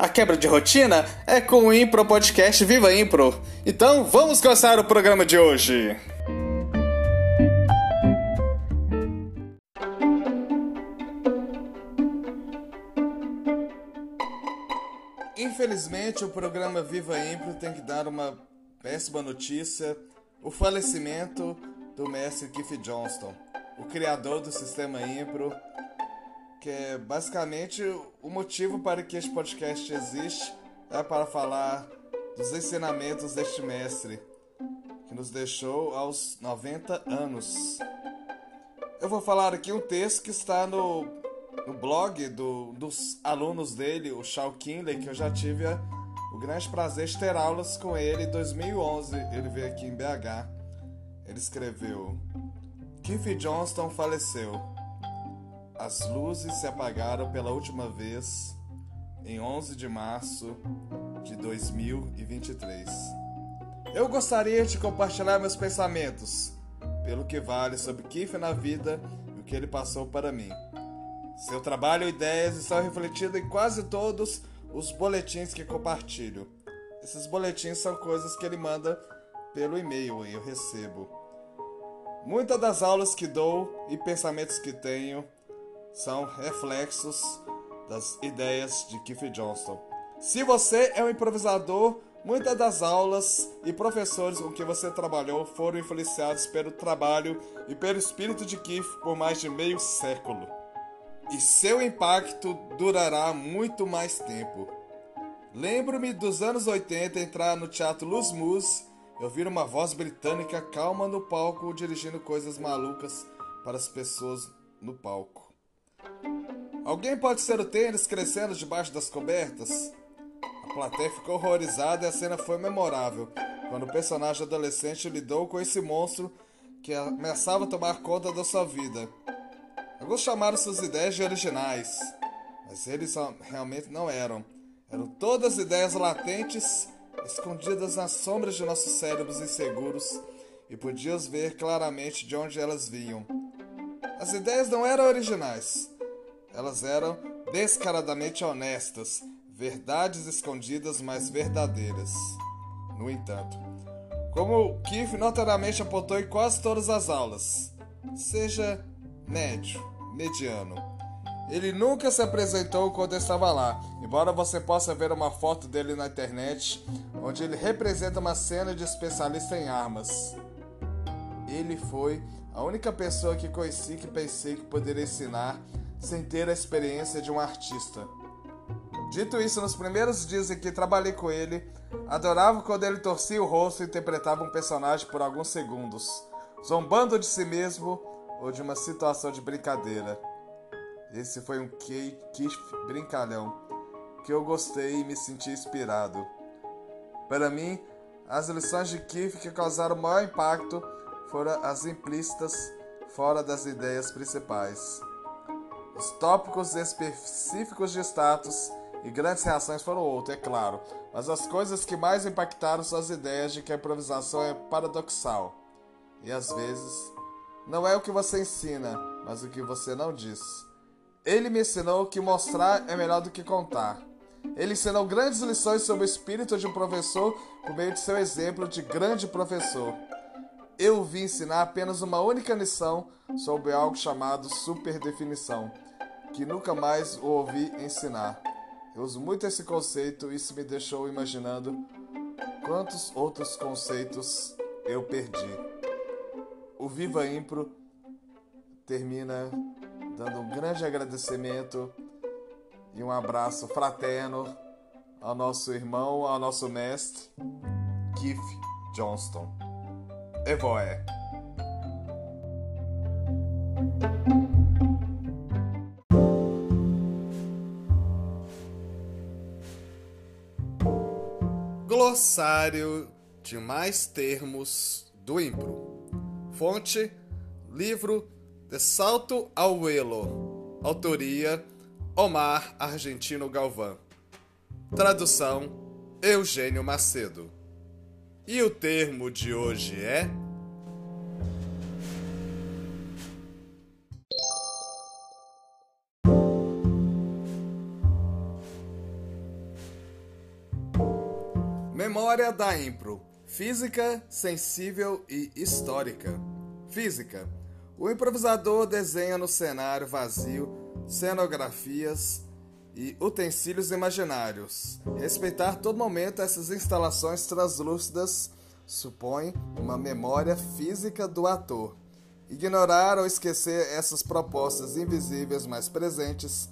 A quebra de rotina é com o Impro Podcast Viva Impro. Então vamos começar o programa de hoje. Infelizmente, o programa Viva Impro tem que dar uma péssima notícia: o falecimento do mestre Keith Johnston, o criador do sistema Impro que é basicamente o motivo para que este podcast existe é para falar dos ensinamentos deste mestre que nos deixou aos 90 anos. Eu vou falar aqui um texto que está no, no blog do, dos alunos dele, o Shaw Kinley, que eu já tive a, o grande prazer de ter aulas com ele em 2011. Ele veio aqui em BH. Ele escreveu: Keith Johnston faleceu. As luzes se apagaram pela última vez em 11 de março de 2023. Eu gostaria de compartilhar meus pensamentos, pelo que vale sobre Keith na vida e o que ele passou para mim. Seu trabalho e ideias estão refletidos em quase todos os boletins que compartilho. Esses boletins são coisas que ele manda pelo e-mail e eu recebo. Muitas das aulas que dou e pensamentos que tenho são reflexos das ideias de Keith Johnston. Se você é um improvisador, muitas das aulas e professores com que você trabalhou foram influenciados pelo trabalho e pelo espírito de Keith por mais de meio século. E seu impacto durará muito mais tempo. Lembro-me dos anos 80 entrar no Teatro Luz Mus ouvir uma voz britânica calma no palco dirigindo coisas malucas para as pessoas no palco. Alguém pode ser o tênis crescendo debaixo das cobertas? A plateia ficou horrorizada e a cena foi memorável, quando o personagem adolescente lidou com esse monstro que ameaçava tomar conta da sua vida. Alguns chamaram suas ideias de originais, mas eles realmente não eram. Eram todas ideias latentes, escondidas nas sombras de nossos cérebros inseguros, e podíamos ver claramente de onde elas vinham. As ideias não eram originais, elas eram descaradamente honestas, verdades escondidas, mas verdadeiras. No entanto, como Keith notariamente apontou em quase todas as aulas, seja médio, mediano. Ele nunca se apresentou quando estava lá, embora você possa ver uma foto dele na internet, onde ele representa uma cena de especialista em armas. Ele foi a única pessoa que conheci que pensei que poderia ensinar sem ter a experiência de um artista. Dito isso, nos primeiros dias em que trabalhei com ele, adorava quando ele torcia o rosto e interpretava um personagem por alguns segundos, zombando de si mesmo ou de uma situação de brincadeira. Esse foi um Keith brincalhão que eu gostei e me senti inspirado. Para mim, as lições de Keith que causaram maior impacto foram as implícitas fora das ideias principais. Os tópicos específicos de status e grandes reações foram outro, é claro, mas as coisas que mais impactaram são as ideias de que a improvisação é paradoxal. E às vezes, não é o que você ensina, mas o que você não diz. Ele me ensinou que mostrar é melhor do que contar. Ele ensinou grandes lições sobre o espírito de um professor por meio de seu exemplo de grande professor. Eu vi ensinar apenas uma única lição sobre algo chamado superdefinição que nunca mais ouvi ensinar. Eu uso muito esse conceito e isso me deixou imaginando quantos outros conceitos eu perdi. O Viva Impro termina dando um grande agradecimento e um abraço fraterno ao nosso irmão, ao nosso mestre, Keith Johnston. Evoé. Glossário de mais termos do Impro. Fonte: livro De Salto ao Elo. Autoria: Omar Argentino Galvão. Tradução: Eugênio Macedo. E o termo de hoje é. Memória da Impro: Física, sensível e histórica. Física: O improvisador desenha no cenário vazio cenografias e utensílios imaginários. Respeitar todo momento essas instalações translúcidas supõe uma memória física do ator. Ignorar ou esquecer essas propostas invisíveis mais presentes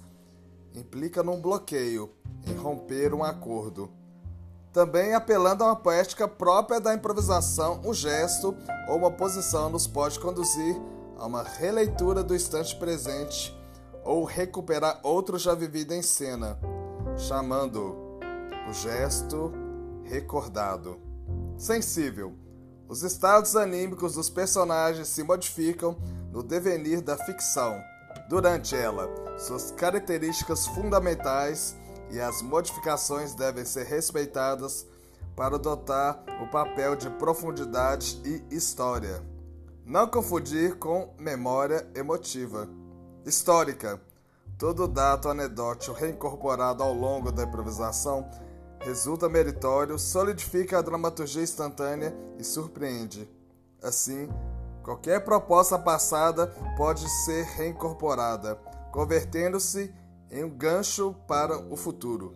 implica num bloqueio, em romper um acordo. Também apelando a uma poética própria da improvisação, um gesto ou uma posição nos pode conduzir a uma releitura do instante presente ou recuperar outro já vivido em cena, chamando o gesto recordado. Sensível. Os estados anímicos dos personagens se modificam no devenir da ficção. Durante ela, suas características fundamentais e as modificações devem ser respeitadas para adotar o papel de profundidade e história. Não confundir com memória emotiva. Histórica. Todo dado anedótico reincorporado ao longo da improvisação resulta meritório, solidifica a dramaturgia instantânea e surpreende. Assim, qualquer proposta passada pode ser reincorporada, convertendo-se em um gancho para o futuro.